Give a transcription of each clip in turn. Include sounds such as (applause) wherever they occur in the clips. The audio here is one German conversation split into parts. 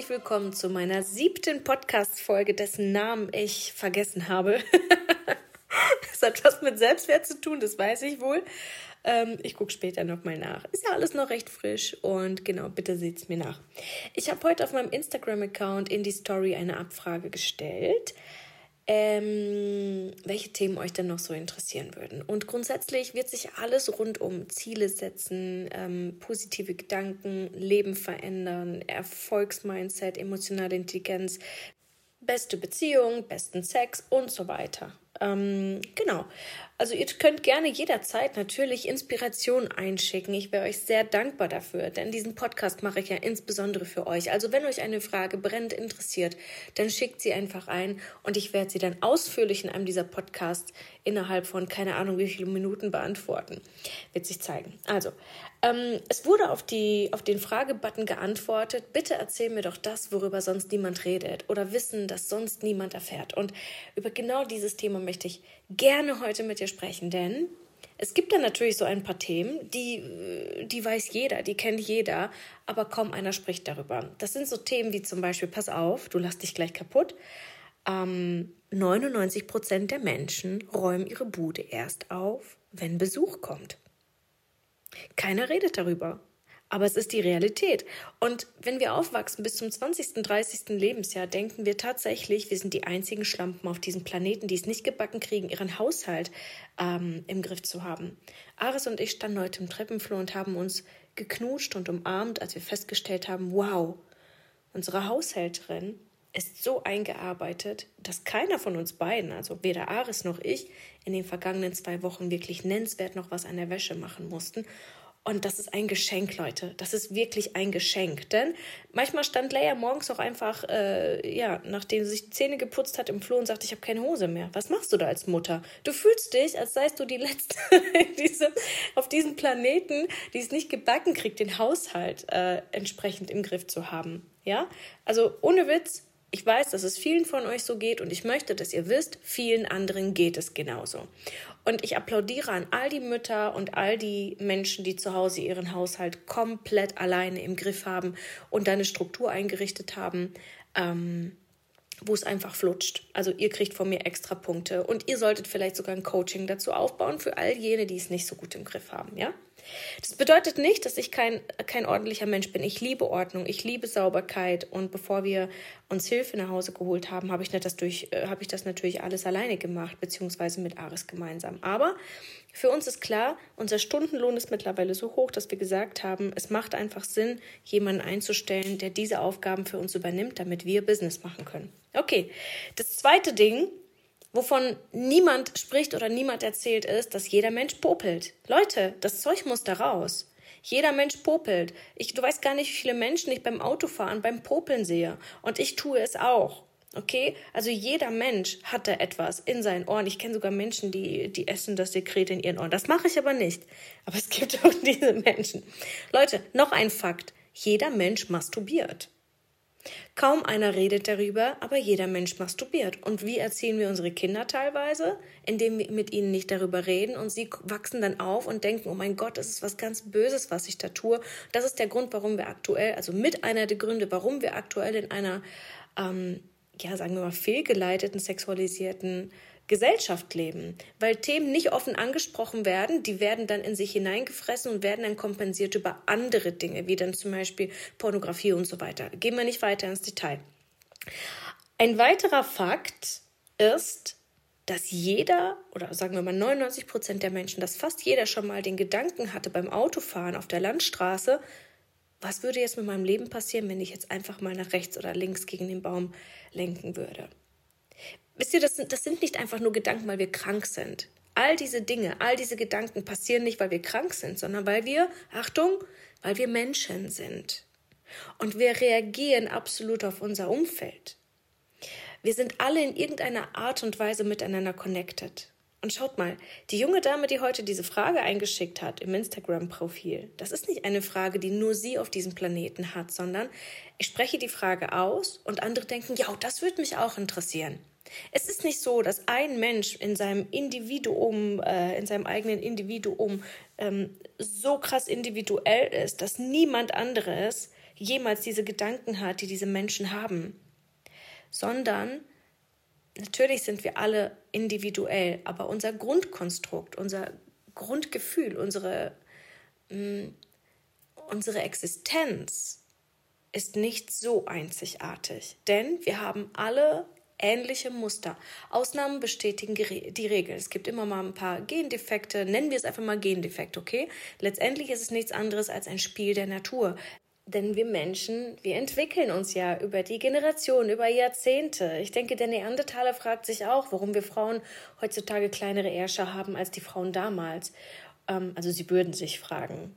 herzlich willkommen zu meiner siebten Podcast-Folge, dessen Namen ich vergessen habe. (laughs) das hat was mit Selbstwert zu tun, das weiß ich wohl. Ähm, ich gucke später nochmal nach. Ist ja alles noch recht frisch und genau, bitte seht es mir nach. Ich habe heute auf meinem Instagram-Account in die Story eine Abfrage gestellt ähm, welche Themen euch denn noch so interessieren würden. Und grundsätzlich wird sich alles rund um Ziele setzen, ähm, positive Gedanken, Leben verändern, Erfolgsmindset, emotionale Intelligenz, beste Beziehung, besten Sex und so weiter. Ähm, genau. Also ihr könnt gerne jederzeit natürlich Inspiration einschicken. Ich wäre euch sehr dankbar dafür, denn diesen Podcast mache ich ja insbesondere für euch. Also wenn euch eine Frage brennend interessiert, dann schickt sie einfach ein und ich werde sie dann ausführlich in einem dieser Podcasts innerhalb von keine Ahnung wie viele Minuten beantworten. Wird sich zeigen. Also, ähm, es wurde auf, die, auf den Fragebutton geantwortet, bitte erzähl mir doch das, worüber sonst niemand redet oder Wissen, das sonst niemand erfährt. Und über genau dieses Thema möchte ich gerne heute mit dir sprechen, denn es gibt dann natürlich so ein paar Themen, die, die weiß jeder, die kennt jeder, aber kaum einer spricht darüber. Das sind so Themen wie zum Beispiel, pass auf, du lass dich gleich kaputt. Ähm, 99 Prozent der Menschen räumen ihre Bude erst auf, wenn Besuch kommt. Keiner redet darüber. Aber es ist die Realität. Und wenn wir aufwachsen bis zum 20., 30. Lebensjahr, denken wir tatsächlich, wir sind die einzigen Schlampen auf diesem Planeten, die es nicht gebacken kriegen, ihren Haushalt ähm, im Griff zu haben. Aris und ich standen heute im Treppenflur und haben uns geknutscht und umarmt, als wir festgestellt haben, wow, unsere Haushälterin ist so eingearbeitet, dass keiner von uns beiden, also weder Aris noch ich, in den vergangenen zwei Wochen wirklich nennenswert noch was an der Wäsche machen mussten. Und das ist ein Geschenk, Leute. Das ist wirklich ein Geschenk. Denn manchmal stand Leia morgens auch einfach, äh, ja, nachdem sie sich die Zähne geputzt hat im Flur und sagte, ich habe keine Hose mehr. Was machst du da als Mutter? Du fühlst dich, als seist du die Letzte (laughs) diese, auf diesem Planeten, die es nicht gebacken kriegt, den Haushalt äh, entsprechend im Griff zu haben. Ja? Also ohne Witz, ich weiß, dass es vielen von euch so geht und ich möchte, dass ihr wisst, vielen anderen geht es genauso. Und ich applaudiere an all die Mütter und all die Menschen, die zu Hause ihren Haushalt komplett alleine im Griff haben und eine Struktur eingerichtet haben, ähm, wo es einfach flutscht. Also ihr kriegt von mir extra Punkte und ihr solltet vielleicht sogar ein Coaching dazu aufbauen für all jene, die es nicht so gut im Griff haben, ja? Das bedeutet nicht, dass ich kein, kein ordentlicher Mensch bin. Ich liebe Ordnung, ich liebe Sauberkeit. Und bevor wir uns Hilfe nach Hause geholt haben, habe ich, das äh, ich das natürlich alles alleine gemacht, beziehungsweise mit Aris gemeinsam. Aber für uns ist klar, unser Stundenlohn ist mittlerweile so hoch, dass wir gesagt haben, es macht einfach Sinn, jemanden einzustellen, der diese Aufgaben für uns übernimmt, damit wir Business machen können. Okay, das zweite Ding, wovon niemand spricht oder niemand erzählt, ist, dass jeder Mensch popelt. Leute, das Zeug muss da raus. Jeder Mensch popelt. Ich, du weißt gar nicht, wie viele Menschen ich beim Autofahren, beim Popeln sehe. Und ich tue es auch. Okay? Also jeder Mensch hat da etwas in seinen Ohren. Ich kenne sogar Menschen, die, die essen das Sekret in ihren Ohren. Das mache ich aber nicht. Aber es gibt auch (laughs) diese Menschen. Leute, noch ein Fakt. Jeder Mensch masturbiert. Kaum einer redet darüber, aber jeder Mensch masturbiert. Und wie erziehen wir unsere Kinder teilweise? Indem wir mit ihnen nicht darüber reden und sie wachsen dann auf und denken, oh mein Gott, das ist was ganz Böses, was ich da tue. Das ist der Grund, warum wir aktuell, also mit einer der Gründe, warum wir aktuell in einer, ähm, ja, sagen wir mal, fehlgeleiteten, sexualisierten Gesellschaft leben, weil Themen nicht offen angesprochen werden, die werden dann in sich hineingefressen und werden dann kompensiert über andere Dinge, wie dann zum Beispiel Pornografie und so weiter. Gehen wir nicht weiter ins Detail. Ein weiterer Fakt ist, dass jeder oder sagen wir mal 99 Prozent der Menschen, dass fast jeder schon mal den Gedanken hatte beim Autofahren auf der Landstraße, was würde jetzt mit meinem Leben passieren, wenn ich jetzt einfach mal nach rechts oder links gegen den Baum lenken würde? Wisst ihr, das sind, das sind nicht einfach nur Gedanken, weil wir krank sind. All diese Dinge, all diese Gedanken passieren nicht, weil wir krank sind, sondern weil wir, Achtung, weil wir Menschen sind. Und wir reagieren absolut auf unser Umfeld. Wir sind alle in irgendeiner Art und Weise miteinander connected. Und schaut mal, die junge Dame, die heute diese Frage eingeschickt hat im Instagram-Profil, das ist nicht eine Frage, die nur sie auf diesem Planeten hat, sondern ich spreche die Frage aus und andere denken, ja, das würde mich auch interessieren. Es ist nicht so, dass ein Mensch in seinem Individuum, äh, in seinem eigenen Individuum ähm, so krass individuell ist, dass niemand anderes jemals diese Gedanken hat, die diese Menschen haben, sondern natürlich sind wir alle individuell, aber unser Grundkonstrukt, unser Grundgefühl, unsere, mh, mm, unsere Existenz ist nicht so einzigartig, denn wir haben alle ähnliche Muster. Ausnahmen bestätigen die Regel. Es gibt immer mal ein paar Gendefekte, nennen wir es einfach mal Gendefekt, okay? Letztendlich ist es nichts anderes als ein Spiel der Natur. Denn wir Menschen, wir entwickeln uns ja über die Generation, über Jahrzehnte. Ich denke, der Neandertaler fragt sich auch, warum wir Frauen heutzutage kleinere Ärsche haben als die Frauen damals. Ähm, also sie würden sich fragen.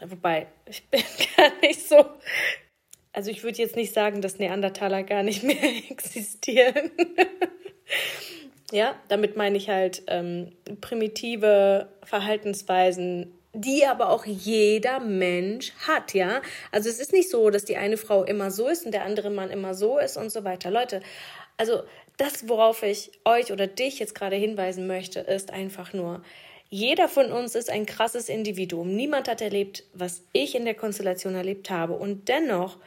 Wobei, ich bin (laughs) gar nicht so. Also ich würde jetzt nicht sagen, dass Neandertaler gar nicht (laughs) mehr existieren. ja, damit meine ich halt ähm, primitive Verhaltensweisen die aber auch jeder Mensch hat, ja. Also es ist nicht so, dass die eine Frau immer so ist und der andere Mann immer so ist und so weiter. Leute, also das, worauf ich euch oder dich jetzt gerade hinweisen möchte, ist einfach nur, jeder von uns ist ein krasses Individuum. Niemand hat erlebt, was ich in der Konstellation erlebt habe. Und dennoch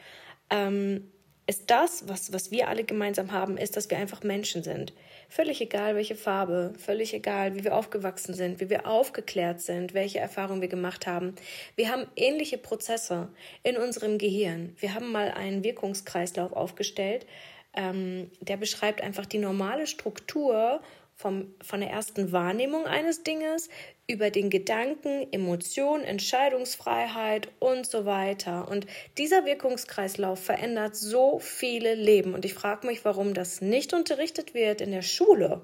ähm, ist das, was, was wir alle gemeinsam haben, ist, dass wir einfach Menschen sind. Völlig egal, welche Farbe, völlig egal, wie wir aufgewachsen sind, wie wir aufgeklärt sind, welche Erfahrungen wir gemacht haben. Wir haben ähnliche Prozesse in unserem Gehirn. Wir haben mal einen Wirkungskreislauf aufgestellt, ähm, der beschreibt einfach die normale Struktur vom, von der ersten Wahrnehmung eines Dinges über den Gedanken, Emotion, Entscheidungsfreiheit und so weiter. Und dieser Wirkungskreislauf verändert so viele Leben. Und ich frage mich, warum das nicht unterrichtet wird in der Schule.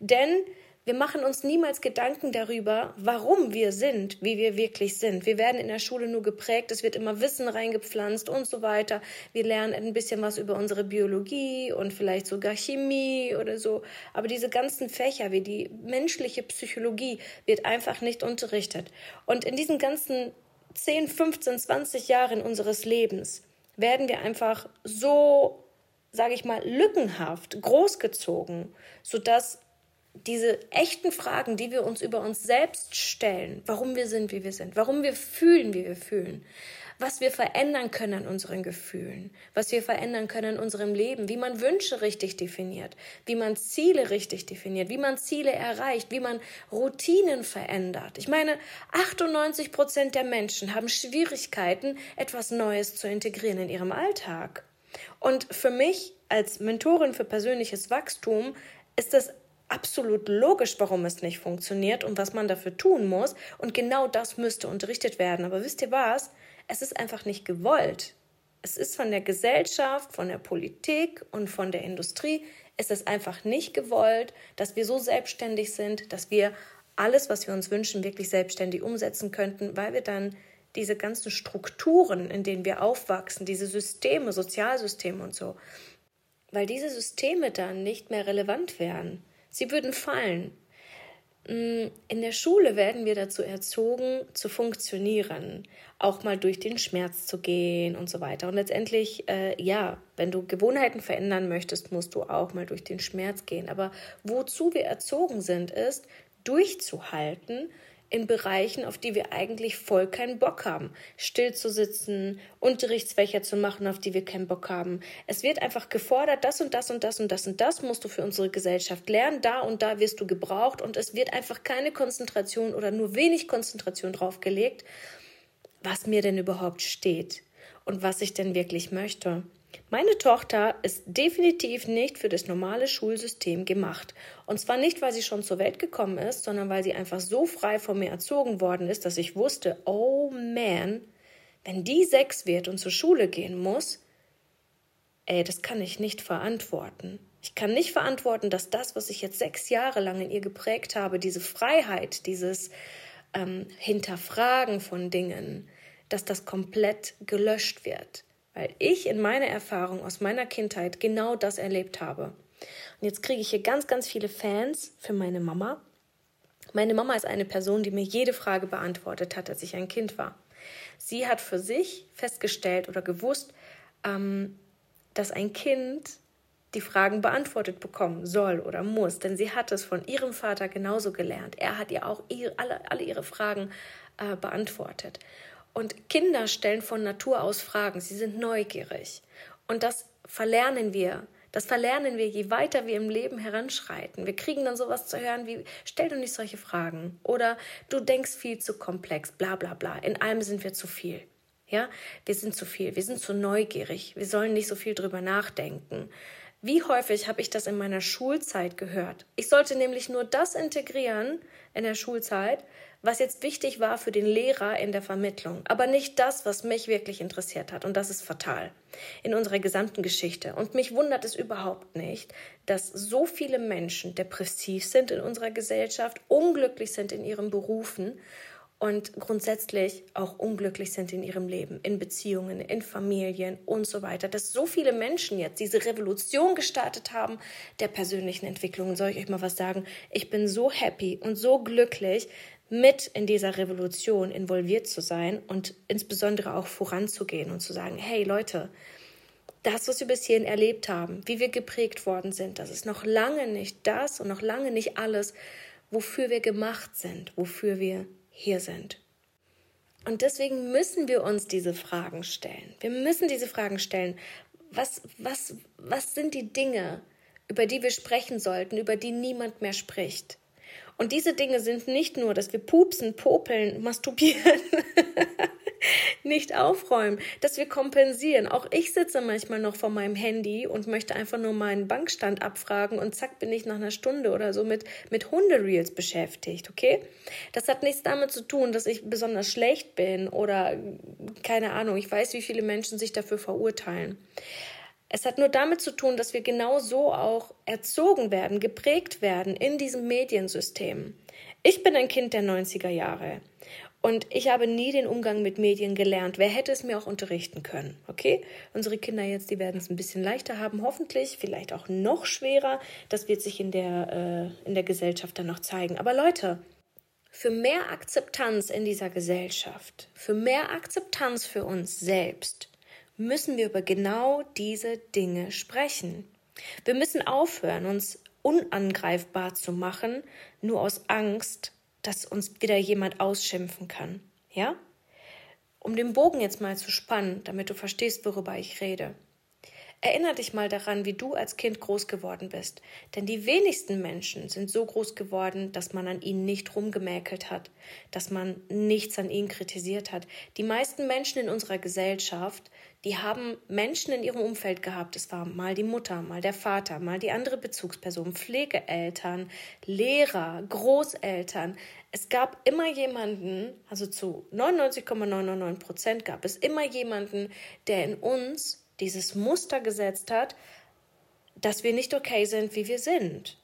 Denn wir machen uns niemals Gedanken darüber, warum wir sind, wie wir wirklich sind. Wir werden in der Schule nur geprägt, es wird immer Wissen reingepflanzt und so weiter. Wir lernen ein bisschen was über unsere Biologie und vielleicht sogar Chemie oder so. Aber diese ganzen Fächer wie die menschliche Psychologie wird einfach nicht unterrichtet. Und in diesen ganzen 10, 15, 20 Jahren unseres Lebens werden wir einfach so, sage ich mal, lückenhaft großgezogen, sodass diese echten Fragen, die wir uns über uns selbst stellen, warum wir sind, wie wir sind, warum wir fühlen, wie wir fühlen, was wir verändern können an unseren Gefühlen, was wir verändern können in unserem Leben, wie man Wünsche richtig definiert, wie man Ziele richtig definiert, wie man Ziele erreicht, wie man Routinen verändert. Ich meine, 98 Prozent der Menschen haben Schwierigkeiten, etwas Neues zu integrieren in ihrem Alltag. Und für mich als Mentorin für persönliches Wachstum ist das absolut logisch, warum es nicht funktioniert und was man dafür tun muss. Und genau das müsste unterrichtet werden. Aber wisst ihr was? Es ist einfach nicht gewollt. Es ist von der Gesellschaft, von der Politik und von der Industrie, es ist einfach nicht gewollt, dass wir so selbstständig sind, dass wir alles, was wir uns wünschen, wirklich selbstständig umsetzen könnten, weil wir dann diese ganzen Strukturen, in denen wir aufwachsen, diese Systeme, Sozialsysteme und so, weil diese Systeme dann nicht mehr relevant wären. Sie würden fallen. Mm, in der Schule werden wir dazu erzogen, zu funktionieren, auch mal durch den Schmerz zu gehen und so weiter. Und letztendlich, äh, ja, wenn du Gewohnheiten verändern möchtest, musst du auch mal durch den Schmerz gehen. Aber wozu wir erzogen sind, ist, durchzuhalten, in Bereichen, auf die wir eigentlich voll keinen Bock haben. Still zu sitzen, Unterrichtsfächer zu machen, auf die wir keinen Bock haben. Es wird einfach gefordert, das und das und das und das und das musst du für unsere Gesellschaft lernen, da und da wirst du gebraucht und es wird einfach keine Konzentration oder nur wenig Konzentration drauf gelegt, was mir denn überhaupt steht und was ich denn wirklich möchte. Meine Tochter ist definitiv nicht für das normale Schulsystem gemacht. Und zwar nicht, weil sie schon zur Welt gekommen ist, sondern weil sie einfach so frei von mir erzogen worden ist, dass ich wusste, oh man, wenn die sechs wird und zur Schule gehen muss, ey, das kann ich nicht verantworten. Ich kann nicht verantworten, dass das, was ich jetzt sechs Jahre lang in ihr geprägt habe, diese Freiheit, dieses ähm, Hinterfragen von Dingen, dass das komplett gelöscht wird weil ich in meiner Erfahrung aus meiner Kindheit genau das erlebt habe. Und jetzt kriege ich hier ganz, ganz viele Fans für meine Mama. Meine Mama ist eine Person, die mir jede Frage beantwortet hat, als ich ein Kind war. Sie hat für sich festgestellt oder gewusst, ähm, dass ein Kind die Fragen beantwortet bekommen soll oder muss, denn sie hat es von ihrem Vater genauso gelernt. Er hat ihr auch ihre, alle, alle ihre Fragen äh, beantwortet. Und Kinder stellen von Natur aus Fragen. Sie sind neugierig. Und das verlernen wir. Das verlernen wir, je weiter wir im Leben heranschreiten. Wir kriegen dann sowas zu hören wie, stell doch nicht solche Fragen. Oder du denkst viel zu komplex, bla bla bla. In allem sind wir zu viel. Ja, wir sind zu viel, wir sind zu neugierig, wir sollen nicht so viel drüber nachdenken. Wie häufig habe ich das in meiner Schulzeit gehört? Ich sollte nämlich nur das integrieren in der Schulzeit, was jetzt wichtig war für den Lehrer in der Vermittlung, aber nicht das, was mich wirklich interessiert hat. Und das ist fatal in unserer gesamten Geschichte. Und mich wundert es überhaupt nicht, dass so viele Menschen depressiv sind in unserer Gesellschaft, unglücklich sind in ihren Berufen und grundsätzlich auch unglücklich sind in ihrem Leben, in Beziehungen, in Familien und so weiter. Dass so viele Menschen jetzt diese Revolution gestartet haben der persönlichen Entwicklung. Soll ich euch mal was sagen? Ich bin so happy und so glücklich, mit in dieser Revolution involviert zu sein und insbesondere auch voranzugehen und zu sagen, hey Leute, das, was wir bis hierhin erlebt haben, wie wir geprägt worden sind, das ist noch lange nicht das und noch lange nicht alles, wofür wir gemacht sind, wofür wir hier sind. Und deswegen müssen wir uns diese Fragen stellen. Wir müssen diese Fragen stellen. Was, was, was sind die Dinge, über die wir sprechen sollten, über die niemand mehr spricht? Und diese Dinge sind nicht nur, dass wir pupsen, popeln, masturbieren, (laughs) nicht aufräumen, dass wir kompensieren. Auch ich sitze manchmal noch vor meinem Handy und möchte einfach nur meinen Bankstand abfragen und zack bin ich nach einer Stunde oder so mit, mit Hundereels beschäftigt, okay? Das hat nichts damit zu tun, dass ich besonders schlecht bin oder keine Ahnung, ich weiß, wie viele Menschen sich dafür verurteilen. Es hat nur damit zu tun, dass wir genau so auch erzogen werden, geprägt werden in diesem Mediensystem. Ich bin ein Kind der 90er Jahre und ich habe nie den Umgang mit Medien gelernt. Wer hätte es mir auch unterrichten können? Okay? Unsere Kinder jetzt, die werden es ein bisschen leichter haben, hoffentlich, vielleicht auch noch schwerer. Das wird sich in der, äh, in der Gesellschaft dann noch zeigen. Aber Leute, für mehr Akzeptanz in dieser Gesellschaft, für mehr Akzeptanz für uns selbst, müssen wir über genau diese Dinge sprechen. Wir müssen aufhören, uns unangreifbar zu machen, nur aus Angst, dass uns wieder jemand ausschimpfen kann. Ja? Um den Bogen jetzt mal zu spannen, damit du verstehst, worüber ich rede. Erinner dich mal daran, wie du als Kind groß geworden bist. Denn die wenigsten Menschen sind so groß geworden, dass man an ihnen nicht rumgemäkelt hat, dass man nichts an ihnen kritisiert hat. Die meisten Menschen in unserer Gesellschaft, die haben Menschen in ihrem Umfeld gehabt. Es war mal die Mutter, mal der Vater, mal die andere Bezugsperson, Pflegeeltern, Lehrer, Großeltern. Es gab immer jemanden, also zu 99,999 Prozent gab es immer jemanden, der in uns dieses Muster gesetzt hat, dass wir nicht okay sind, wie wir sind.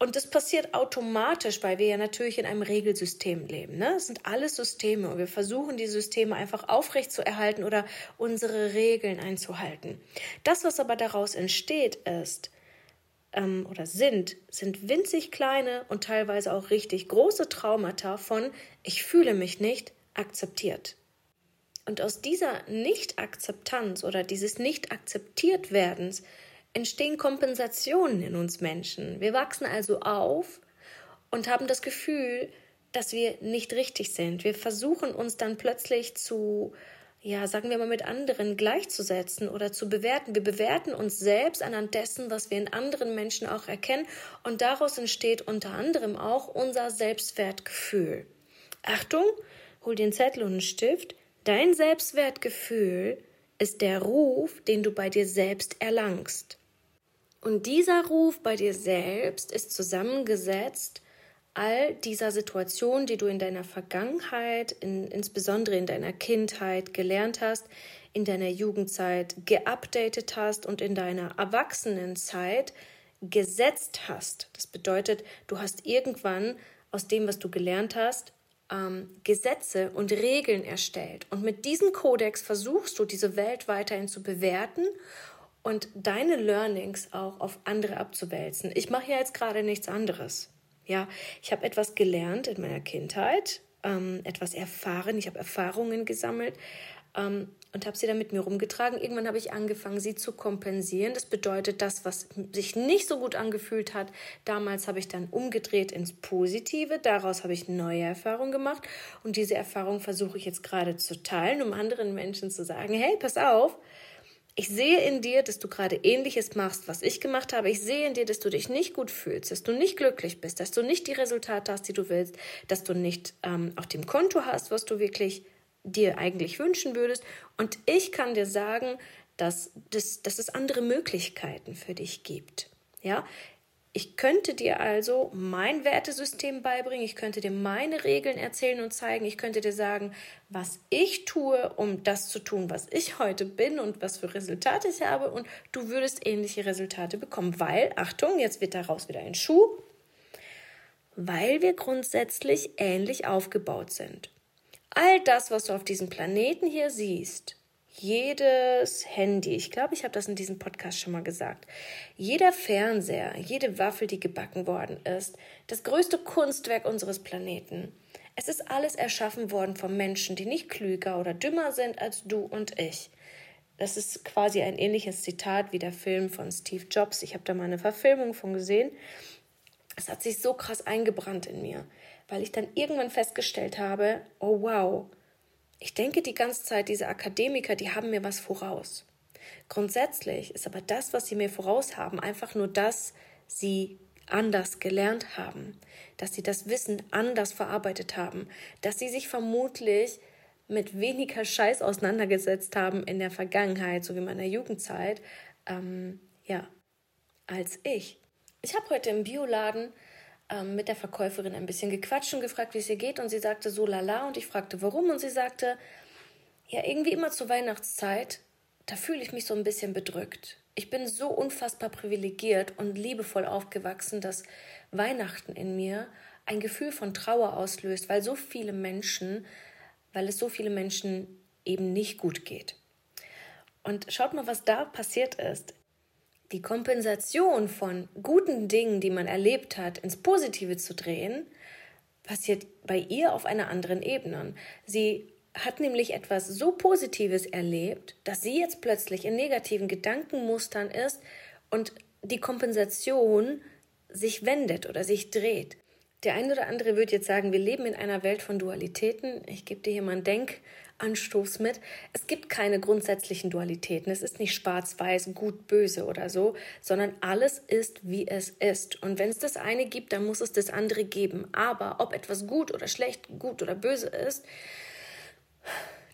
Und das passiert automatisch, weil wir ja natürlich in einem Regelsystem leben. Ne? Es sind alles Systeme und wir versuchen, die Systeme einfach aufrecht zu erhalten oder unsere Regeln einzuhalten. Das, was aber daraus entsteht, ist ähm, oder sind, sind winzig kleine und teilweise auch richtig große Traumata von ich fühle mich nicht akzeptiert. Und aus dieser Nicht-Akzeptanz oder dieses Nicht-Akzeptiert-Werdens entstehen Kompensationen in uns Menschen. Wir wachsen also auf und haben das Gefühl, dass wir nicht richtig sind. Wir versuchen uns dann plötzlich zu, ja, sagen wir mal, mit anderen gleichzusetzen oder zu bewerten. Wir bewerten uns selbst anhand dessen, was wir in anderen Menschen auch erkennen. Und daraus entsteht unter anderem auch unser Selbstwertgefühl. Achtung, hol den Zettel und einen Stift. Dein Selbstwertgefühl ist der Ruf, den du bei dir selbst erlangst. Und dieser Ruf bei dir selbst ist zusammengesetzt all dieser Situationen, die du in deiner Vergangenheit, in, insbesondere in deiner Kindheit gelernt hast, in deiner Jugendzeit geupdatet hast und in deiner Erwachsenenzeit gesetzt hast. Das bedeutet, du hast irgendwann aus dem, was du gelernt hast, ähm, Gesetze und Regeln erstellt. Und mit diesem Kodex versuchst du, diese Welt weiterhin zu bewerten und deine Learnings auch auf andere abzuwälzen. Ich mache ja jetzt gerade nichts anderes. Ja, ich habe etwas gelernt in meiner Kindheit, ähm, etwas erfahren, ich habe Erfahrungen gesammelt, ähm, und habe sie dann mit mir rumgetragen. Irgendwann habe ich angefangen, sie zu kompensieren. Das bedeutet, das, was sich nicht so gut angefühlt hat, damals habe ich dann umgedreht ins Positive. Daraus habe ich neue Erfahrungen gemacht und diese Erfahrung versuche ich jetzt gerade zu teilen, um anderen Menschen zu sagen, hey, pass auf, ich sehe in dir, dass du gerade ähnliches machst, was ich gemacht habe. Ich sehe in dir, dass du dich nicht gut fühlst, dass du nicht glücklich bist, dass du nicht die Resultate hast, die du willst, dass du nicht ähm, auf dem Konto hast, was du wirklich dir eigentlich wünschen würdest. Und ich kann dir sagen, dass, dass, dass es andere Möglichkeiten für dich gibt. Ja, ich könnte dir also mein Wertesystem beibringen, ich könnte dir meine Regeln erzählen und zeigen, ich könnte dir sagen, was ich tue, um das zu tun, was ich heute bin und was für Resultate ich habe und du würdest ähnliche Resultate bekommen, weil, Achtung, jetzt wird daraus wieder ein Schuh, weil wir grundsätzlich ähnlich aufgebaut sind. All das, was du auf diesem Planeten hier siehst, jedes Handy, ich glaube, ich habe das in diesem Podcast schon mal gesagt, jeder Fernseher, jede Waffel, die gebacken worden ist, das größte Kunstwerk unseres Planeten, es ist alles erschaffen worden von Menschen, die nicht klüger oder dümmer sind als du und ich. Das ist quasi ein ähnliches Zitat wie der Film von Steve Jobs. Ich habe da mal eine Verfilmung von gesehen. Es hat sich so krass eingebrannt in mir, weil ich dann irgendwann festgestellt habe, oh wow, ich denke die ganze Zeit, diese Akademiker, die haben mir was voraus. Grundsätzlich ist aber das, was sie mir voraus haben, einfach nur, dass sie anders gelernt haben, dass sie das Wissen anders verarbeitet haben, dass sie sich vermutlich mit weniger Scheiß auseinandergesetzt haben in der Vergangenheit, so wie in meiner Jugendzeit, ähm, ja, als ich. Ich habe heute im Bioladen ähm, mit der Verkäuferin ein bisschen gequatscht und gefragt, wie es ihr geht. Und sie sagte so lala. Und ich fragte, warum. Und sie sagte, ja, irgendwie immer zur Weihnachtszeit, da fühle ich mich so ein bisschen bedrückt. Ich bin so unfassbar privilegiert und liebevoll aufgewachsen, dass Weihnachten in mir ein Gefühl von Trauer auslöst, weil so viele Menschen, weil es so viele Menschen eben nicht gut geht. Und schaut mal, was da passiert ist die Kompensation von guten Dingen, die man erlebt hat, ins Positive zu drehen, passiert bei ihr auf einer anderen Ebene. Sie hat nämlich etwas so Positives erlebt, dass sie jetzt plötzlich in negativen Gedankenmustern ist und die Kompensation sich wendet oder sich dreht. Der eine oder andere wird jetzt sagen, wir leben in einer Welt von Dualitäten. Ich gebe dir hier mal einen Denkanstoß mit. Es gibt keine grundsätzlichen Dualitäten. Es ist nicht schwarz-weiß, gut, böse oder so, sondern alles ist, wie es ist. Und wenn es das eine gibt, dann muss es das andere geben. Aber ob etwas gut oder schlecht, gut oder böse ist,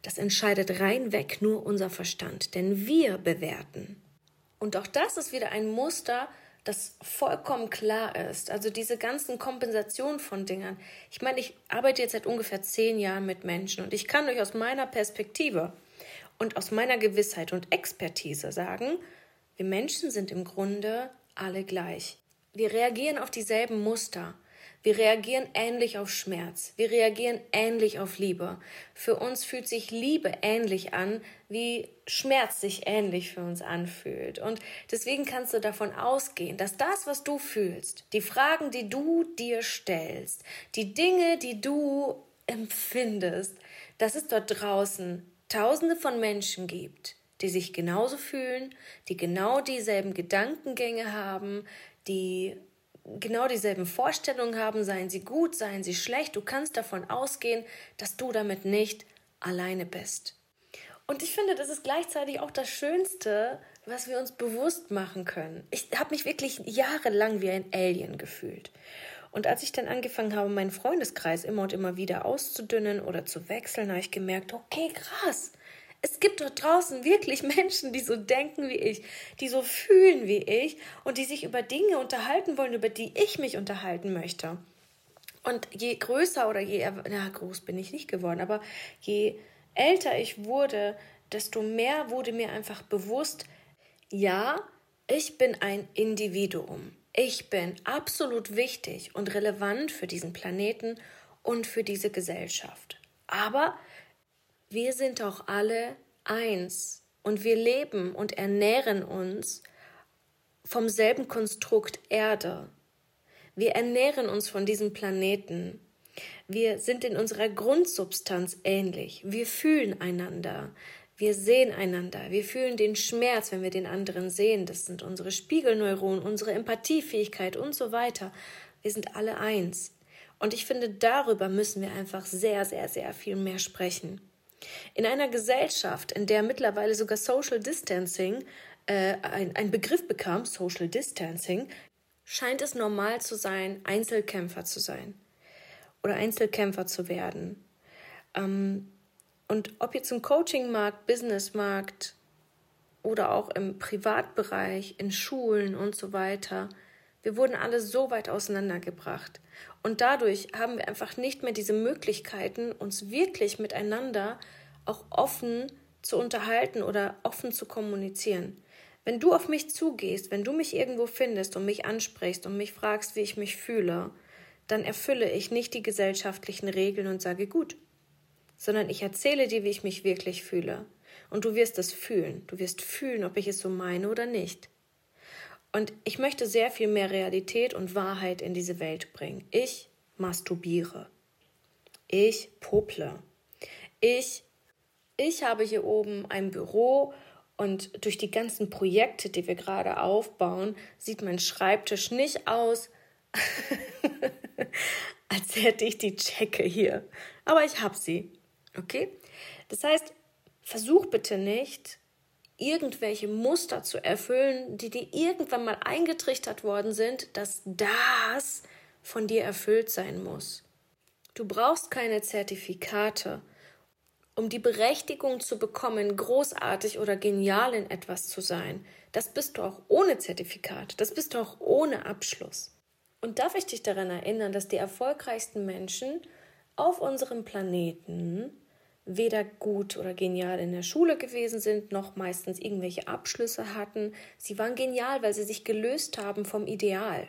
das entscheidet reinweg nur unser Verstand. Denn wir bewerten. Und auch das ist wieder ein Muster, das vollkommen klar ist. Also diese ganzen Kompensationen von Dingern. Ich meine, ich arbeite jetzt seit ungefähr zehn Jahren mit Menschen und ich kann euch aus meiner Perspektive und aus meiner Gewissheit und Expertise sagen, wir Menschen sind im Grunde alle gleich. Wir reagieren auf dieselben Muster. Wir reagieren ähnlich auf Schmerz. Wir reagieren ähnlich auf Liebe. Für uns fühlt sich Liebe ähnlich an, wie Schmerz sich ähnlich für uns anfühlt. Und deswegen kannst du davon ausgehen, dass das, was du fühlst, die Fragen, die du dir stellst, die Dinge, die du empfindest, dass es dort draußen Tausende von Menschen gibt, die sich genauso fühlen, die genau dieselben Gedankengänge haben, die genau dieselben Vorstellungen haben, seien sie gut, seien sie schlecht. Du kannst davon ausgehen, dass du damit nicht alleine bist. Und ich finde, das ist gleichzeitig auch das Schönste, was wir uns bewusst machen können. Ich habe mich wirklich jahrelang wie ein Alien gefühlt. Und als ich dann angefangen habe, meinen Freundeskreis immer und immer wieder auszudünnen oder zu wechseln, habe ich gemerkt, okay, krass, es gibt dort draußen wirklich (laughs) Menschen, die so denken wie ich, die so fühlen wie ich und die sich über Dinge unterhalten wollen, über die ich mich unterhalten möchte. Und je größer oder je, na, groß bin ich nicht geworden, aber je älter ich wurde, desto mehr wurde mir einfach bewusst, ja, ich bin ein Individuum. Ich bin absolut wichtig und relevant für diesen Planeten und für diese Gesellschaft. Aber wir sind auch alle eins und wir leben und ernähren uns vom selben Konstrukt Erde. Wir ernähren uns von diesem Planeten. Wir sind in unserer Grundsubstanz ähnlich. Wir fühlen einander. Wir sehen einander. Wir fühlen den Schmerz, wenn wir den anderen sehen. Das sind unsere Spiegelneuronen, unsere Empathiefähigkeit und so weiter. Wir sind alle eins. Und ich finde, darüber müssen wir einfach sehr, sehr, sehr viel mehr sprechen. In einer Gesellschaft, in der mittlerweile sogar Social Distancing äh, ein, ein Begriff bekam, Social Distancing, scheint es normal zu sein, Einzelkämpfer zu sein oder Einzelkämpfer zu werden. Ähm, und ob jetzt im Coachingmarkt, Businessmarkt oder auch im Privatbereich, in Schulen und so weiter, wir wurden alle so weit auseinandergebracht. Und dadurch haben wir einfach nicht mehr diese Möglichkeiten, uns wirklich miteinander auch offen zu unterhalten oder offen zu kommunizieren. Wenn du auf mich zugehst, wenn du mich irgendwo findest und mich ansprichst und mich fragst, wie ich mich fühle, dann erfülle ich nicht die gesellschaftlichen Regeln und sage gut, sondern ich erzähle dir, wie ich mich wirklich fühle. Und du wirst es fühlen. Du wirst fühlen, ob ich es so meine oder nicht. Und ich möchte sehr viel mehr Realität und Wahrheit in diese Welt bringen. Ich masturbiere. Ich pople. Ich, ich habe hier oben ein Büro und durch die ganzen Projekte, die wir gerade aufbauen, sieht mein Schreibtisch nicht aus, (laughs) als hätte ich die Checke hier. Aber ich habe sie. Okay? Das heißt, versuch bitte nicht, irgendwelche Muster zu erfüllen, die dir irgendwann mal eingetrichtert worden sind, dass das von dir erfüllt sein muss. Du brauchst keine Zertifikate, um die Berechtigung zu bekommen, großartig oder genial in etwas zu sein. Das bist du auch ohne Zertifikat, das bist du auch ohne Abschluss. Und darf ich dich daran erinnern, dass die erfolgreichsten Menschen auf unserem Planeten weder gut oder genial in der Schule gewesen sind, noch meistens irgendwelche Abschlüsse hatten. Sie waren genial, weil sie sich gelöst haben vom Ideal.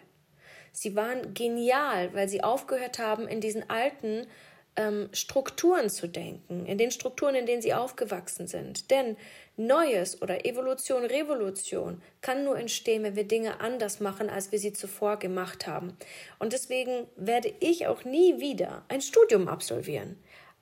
Sie waren genial, weil sie aufgehört haben, in diesen alten ähm, Strukturen zu denken, in den Strukturen, in denen sie aufgewachsen sind. Denn Neues oder Evolution, Revolution kann nur entstehen, wenn wir Dinge anders machen, als wir sie zuvor gemacht haben. Und deswegen werde ich auch nie wieder ein Studium absolvieren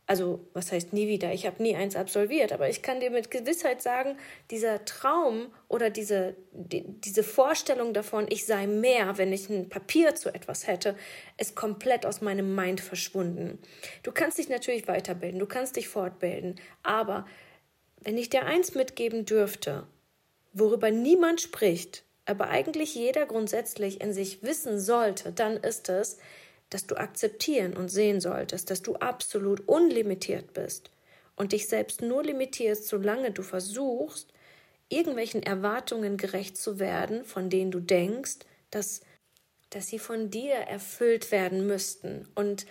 also was heißt nie wieder, ich habe nie eins absolviert, aber ich kann dir mit Gewissheit sagen, dieser Traum oder diese, die, diese Vorstellung davon, ich sei mehr, wenn ich ein Papier zu etwas hätte, ist komplett aus meinem Mind verschwunden. Du kannst dich natürlich weiterbilden, du kannst dich fortbilden, aber wenn ich dir eins mitgeben dürfte, worüber niemand spricht, aber eigentlich jeder grundsätzlich in sich wissen sollte, dann ist es, dass du akzeptieren und sehen solltest, dass du absolut unlimitiert bist und dich selbst nur limitierst, solange du versuchst, irgendwelchen Erwartungen gerecht zu werden, von denen du denkst, dass, dass sie von dir erfüllt werden müssten und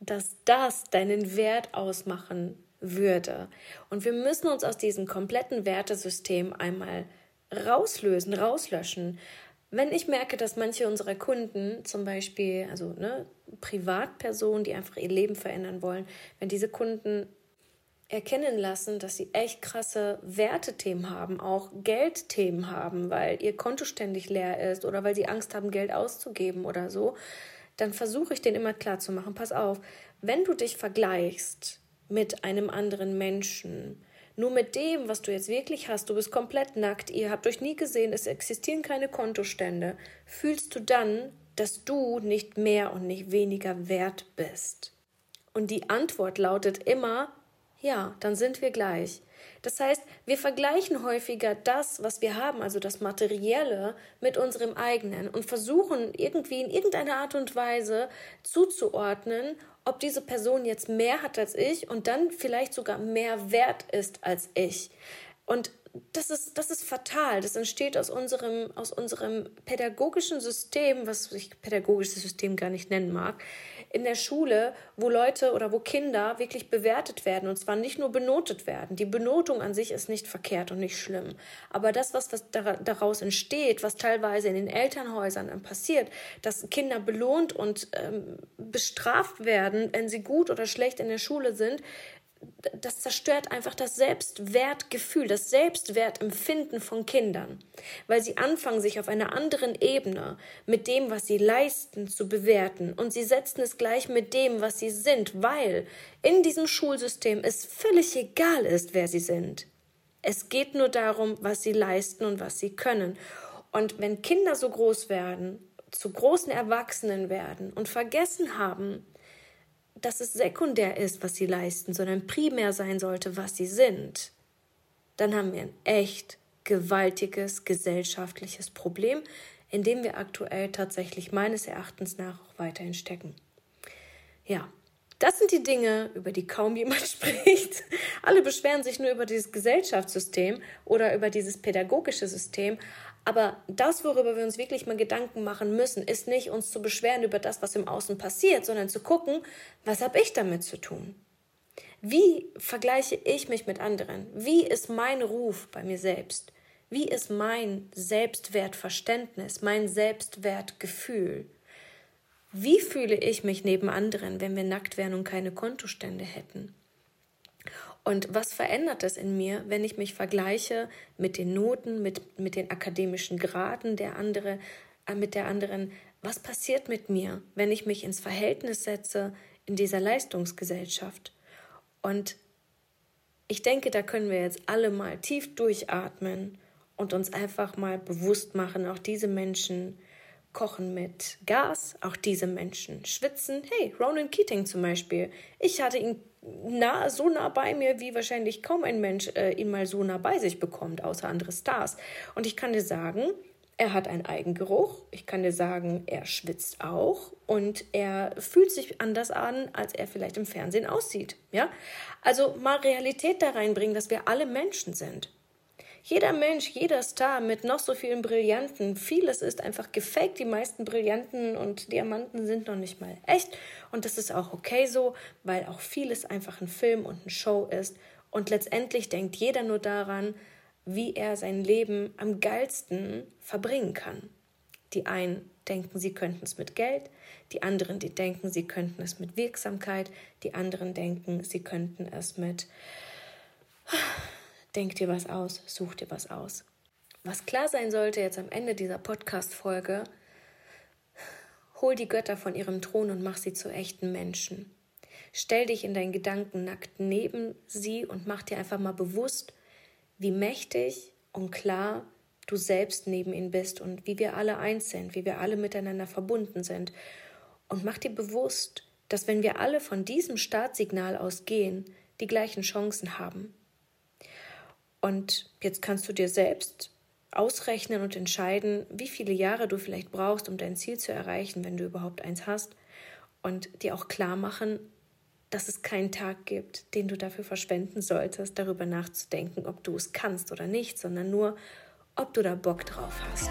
dass das deinen Wert ausmachen würde. Und wir müssen uns aus diesem kompletten Wertesystem einmal rauslösen, rauslöschen. Wenn ich merke, dass manche unserer Kunden, zum Beispiel, also ne, Privatpersonen, die einfach ihr Leben verändern wollen, wenn diese Kunden erkennen lassen, dass sie echt krasse Wertethemen haben, auch Geldthemen haben, weil ihr Konto ständig leer ist oder weil sie Angst haben, Geld auszugeben oder so, dann versuche ich denen immer klar zu machen, pass auf, wenn du dich vergleichst mit einem anderen Menschen, nur mit dem, was du jetzt wirklich hast, du bist komplett nackt, ihr habt euch nie gesehen, es existieren keine Kontostände, fühlst du dann, dass du nicht mehr und nicht weniger wert bist? Und die Antwort lautet immer, ja, dann sind wir gleich. Das heißt, wir vergleichen häufiger das, was wir haben, also das Materielle, mit unserem eigenen und versuchen irgendwie in irgendeiner Art und Weise zuzuordnen, ob diese Person jetzt mehr hat als ich und dann vielleicht sogar mehr wert ist als ich. Und das ist, das ist fatal. Das entsteht aus unserem, aus unserem pädagogischen System, was ich pädagogisches System gar nicht nennen mag, in der Schule, wo Leute oder wo Kinder wirklich bewertet werden und zwar nicht nur benotet werden. Die Benotung an sich ist nicht verkehrt und nicht schlimm. Aber das, was, daraus entsteht, was teilweise in den Elternhäusern passiert, dass Kinder belohnt und ähm, bestraft werden, wenn sie gut oder schlecht in der Schule sind, das zerstört einfach das Selbstwertgefühl, das Selbstwertempfinden von Kindern, weil sie anfangen, sich auf einer anderen Ebene mit dem, was sie leisten, zu bewerten und sie setzen es gleich mit dem, was sie sind, weil in diesem Schulsystem es völlig egal ist, wer sie sind. Es geht nur darum, was sie leisten und was sie können. Und wenn Kinder so groß werden, zu großen Erwachsenen werden und vergessen haben, dass es sekundär ist, was sie leisten, sondern primär sein sollte, was sie sind, dann haben wir ein echt gewaltiges gesellschaftliches Problem, in dem wir aktuell tatsächlich meines Erachtens nach auch weiterhin stecken. Ja, das sind die Dinge, über die kaum (laughs) jemand spricht. Alle beschweren sich nur über dieses Gesellschaftssystem oder über dieses pädagogische System, aber das, worüber wir uns wirklich mal Gedanken machen müssen, ist nicht uns zu beschweren über das, was im Außen passiert, sondern zu gucken, was habe ich damit zu tun? Wie vergleiche ich mich mit anderen? Wie ist mein Ruf bei mir selbst? Wie ist mein Selbstwertverständnis, mein Selbstwertgefühl? Wie fühle ich mich neben anderen, wenn wir nackt wären und keine Kontostände hätten? Und was verändert es in mir, wenn ich mich vergleiche mit den Noten, mit, mit den akademischen Graden der andere, äh, mit der anderen? Was passiert mit mir, wenn ich mich ins Verhältnis setze in dieser Leistungsgesellschaft? Und ich denke, da können wir jetzt alle mal tief durchatmen und uns einfach mal bewusst machen, auch diese Menschen kochen mit Gas, auch diese Menschen schwitzen. Hey, Ronan Keating zum Beispiel. Ich hatte ihn nah, so nah bei mir, wie wahrscheinlich kaum ein Mensch äh, ihn mal so nah bei sich bekommt, außer andere Stars. Und ich kann dir sagen, er hat einen Eigengeruch. Ich kann dir sagen, er schwitzt auch und er fühlt sich anders an, als er vielleicht im Fernsehen aussieht. Ja, also mal Realität da reinbringen, dass wir alle Menschen sind. Jeder Mensch, jeder Star mit noch so vielen Brillanten, vieles ist einfach gefaked. Die meisten Brillanten und Diamanten sind noch nicht mal echt. Und das ist auch okay so, weil auch vieles einfach ein Film und eine Show ist. Und letztendlich denkt jeder nur daran, wie er sein Leben am geilsten verbringen kann. Die einen denken, sie könnten es mit Geld, die anderen, die denken, sie könnten es mit Wirksamkeit, die anderen denken, sie könnten es mit Denk dir was aus, such dir was aus. Was klar sein sollte jetzt am Ende dieser Podcast-Folge, hol die Götter von ihrem Thron und mach sie zu echten Menschen. Stell dich in deinen Gedanken nackt neben sie und mach dir einfach mal bewusst, wie mächtig und klar du selbst neben ihnen bist und wie wir alle eins sind, wie wir alle miteinander verbunden sind. Und mach dir bewusst, dass wenn wir alle von diesem Startsignal ausgehen, die gleichen Chancen haben. Und jetzt kannst du dir selbst ausrechnen und entscheiden, wie viele Jahre du vielleicht brauchst, um dein Ziel zu erreichen, wenn du überhaupt eins hast. Und dir auch klar machen, dass es keinen Tag gibt, den du dafür verschwenden solltest, darüber nachzudenken, ob du es kannst oder nicht, sondern nur, ob du da Bock drauf hast.